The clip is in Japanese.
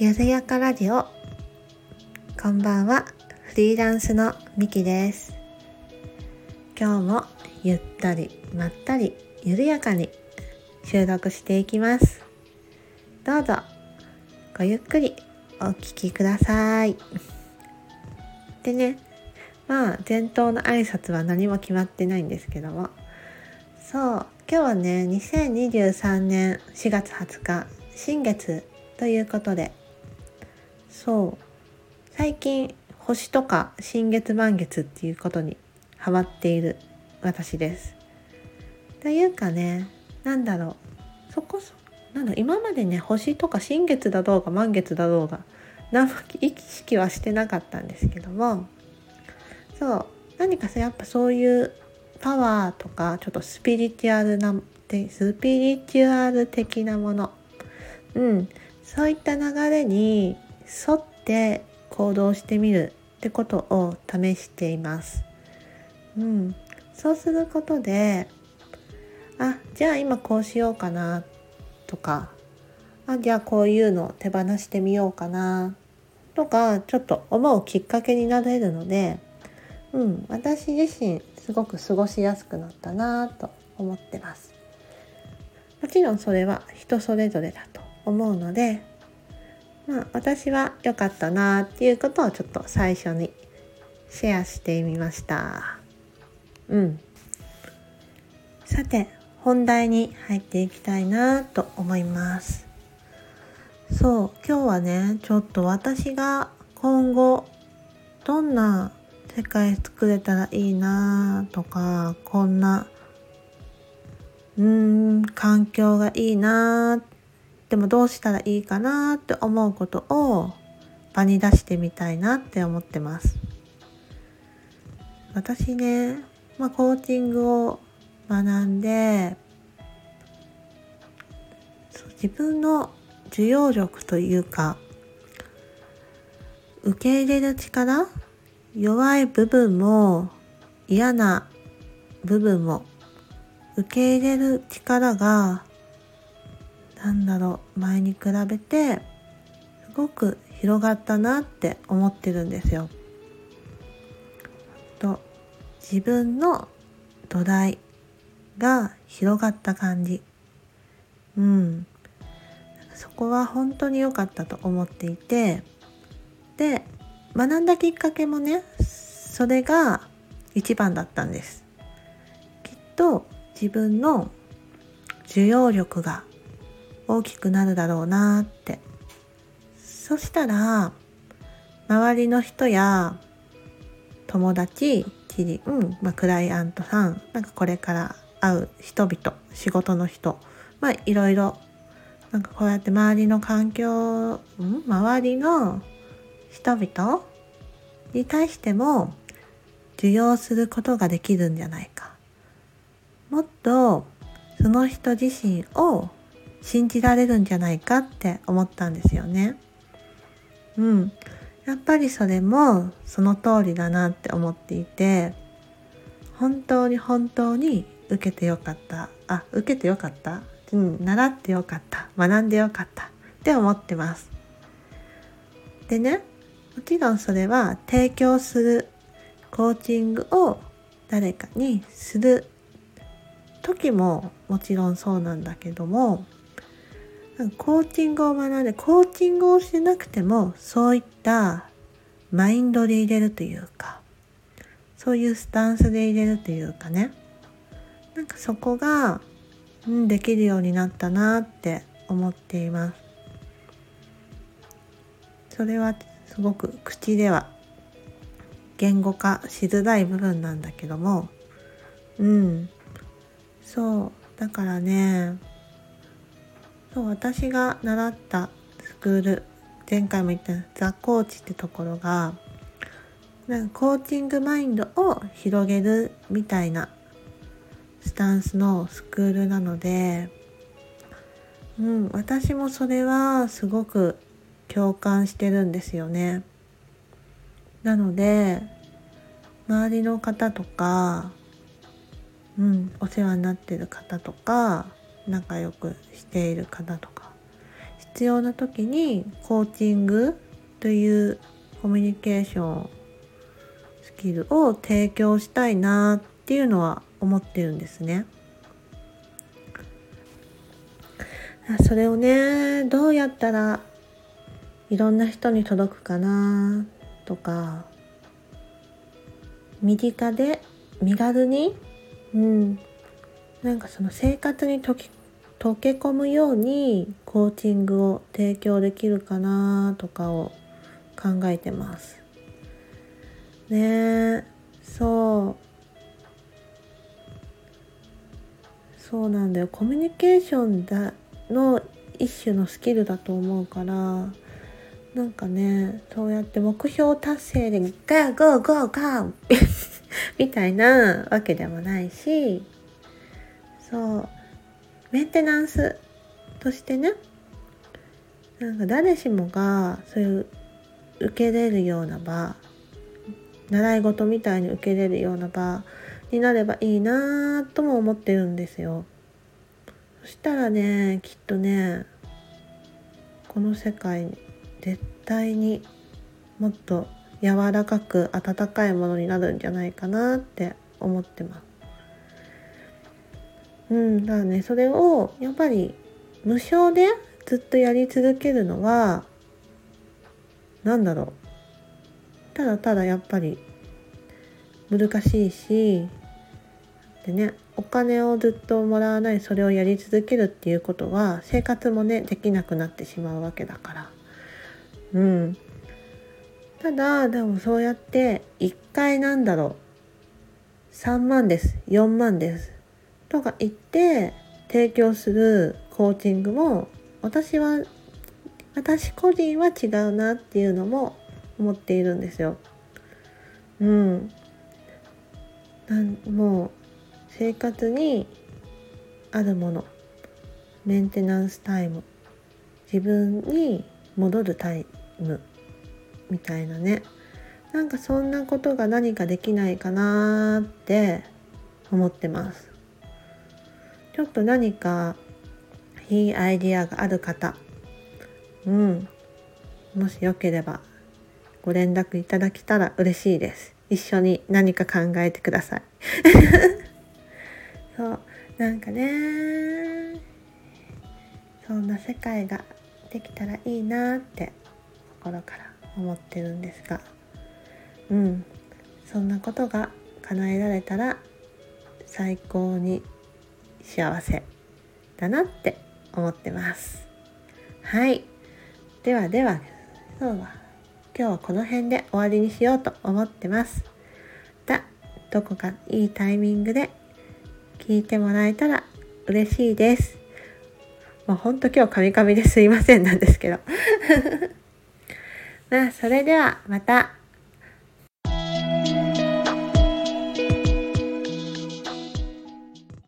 ゆるやかラジオ。こんばんは。フリーランスのみきです。今日もゆったりまったり緩やかに収録していきます。どうぞごゆっくりお聞きください。でねまあ前頭の挨拶は何も決まってないんですけども。そう今日はね2023年4月20日新月ということでそう。最近星とか新月満月っていうことにハマっている私です。というかね何だろう。そこそなんだ今までね星とか新月だろうが満月だろうが何も意識はしてなかったんですけどもそう。何かさやっぱそういうパワーとかちょっとスピリチュアルなスピリチュアル的なもの。うん。そういった流れに沿って行動してみるってことを試しています。うん、そうすることであじゃあ今こうしようかなとかあじゃあこういうのを手放してみようかなとかちょっと思うきっかけになれるので、うん、私自身すごく過ごしやすくなったなと思ってます。もちろんそれは人それぞれだと思うのでまあ、私は良かったなっていうことをちょっと最初にシェアしてみました。うん。さて、本題に入っていきたいなと思います。そう、今日はね、ちょっと私が今後どんな世界作れたらいいなとか、こんな、うーん、環境がいいなっでもどうしたらいいかなって思うことを場に出してみたいなって思ってます。私ね、まあ、コーチングを学んで自分の受容力というか受け入れる力弱い部分も嫌な部分も受け入れる力がなんだろう前に比べてすごく広がったなって思ってるんですよ。と自分の土台が広がった感じ。うん。そこは本当に良かったと思っていてで学んだきっかけもねそれが一番だったんです。きっと自分の受容力が大きくなるだろうなって。そしたら周りの人や友達知人、まあ、クライアントさんなんかこれから会う人々仕事の人まあいろいろなんかこうやって周りの環境、ん、周りの人々に対しても受容することができるんじゃないか。もっとその人自身を信じられるんじゃないかって思ったんですよね。うん。やっぱりそれもその通りだなって思っていて、本当に本当に受けてよかった。あ、受けてよかったうん、習ってよかった。学んでよかったって思ってます。でね、もちろんそれは提供するコーチングを誰かにする時ももちろんそうなんだけどもコーチングを学んでコーチングをしなくてもそういったマインドで入れるというかそういうスタンスで入れるというかね。なんかそこが、うん、できるようになったなって思っています。それはすごく口では言語化しづらい部分なんだけども。うん。そうだからねそう私が習ったスクール前回も言ったザ・コーチってところがなんかコーチングマインドを広げるみたいなスタンスのスクールなので、うん、私もそれはすごく共感してるんですよね。なので周りの方とか、うん、お世話になってる方とか仲良くしている方とか必要な時にコーチングというコミュニケーションスキルを提供したいなっていうのは思ってるんですね。それをねどうやったらいろんな人に届くかなとか身近で身軽にうんなんかその生活に溶け溶け込むようにコーチングを提供できるかなとかを考えてます。ねえそうそうなんだよコミュニケーションだの一種のスキルだと思うからなんかねそうやって目標達成でガーゴーゴーガーみたいなわけでもないしそうメンテナンスとしてねなんか誰しもがそういう受けれるような場習い事みたいに受けれるような場になればいいなとも思ってるんですよ。そしたらねきっとねこの世界に絶対にもっと柔らかく温かいものになるんじゃないかなって思ってます。うん、だからねそれをやっぱり無償でずっとやり続けるのは何だろう。ただただやっぱり難しいしでねお金をずっともらわないそれをやり続けるっていうことは生活もねできなくなってしまうわけだから。うん。ただでもそうやって1回なんだろう。3万です。4万です。とか言って提供するコーチングも私は私個人は違うなっていうのも思っているんですよ。うん。なんもう生活にあるもの。メンテナンスタイム。自分に戻るタイム。みたいなね。なんかそんなことが何かできないかなって思ってます。ちょっと何かいいアイディアがある方うんもしよければご連絡いただけたら嬉しいです。一緒に何か考えてください。そうなんかね。そんな世界ができたらいいなって心から思ってるんですが。うんそんなことが叶えられたら最高に幸せだなって思ってます。はい。ではでは今日は今日はこの辺で終わりにしようと思ってます。だどこかいいタイミングで聞いてもらえたら嬉しいです。もうほんと今日カミカミですいませんなんですけど。まあそれではまた。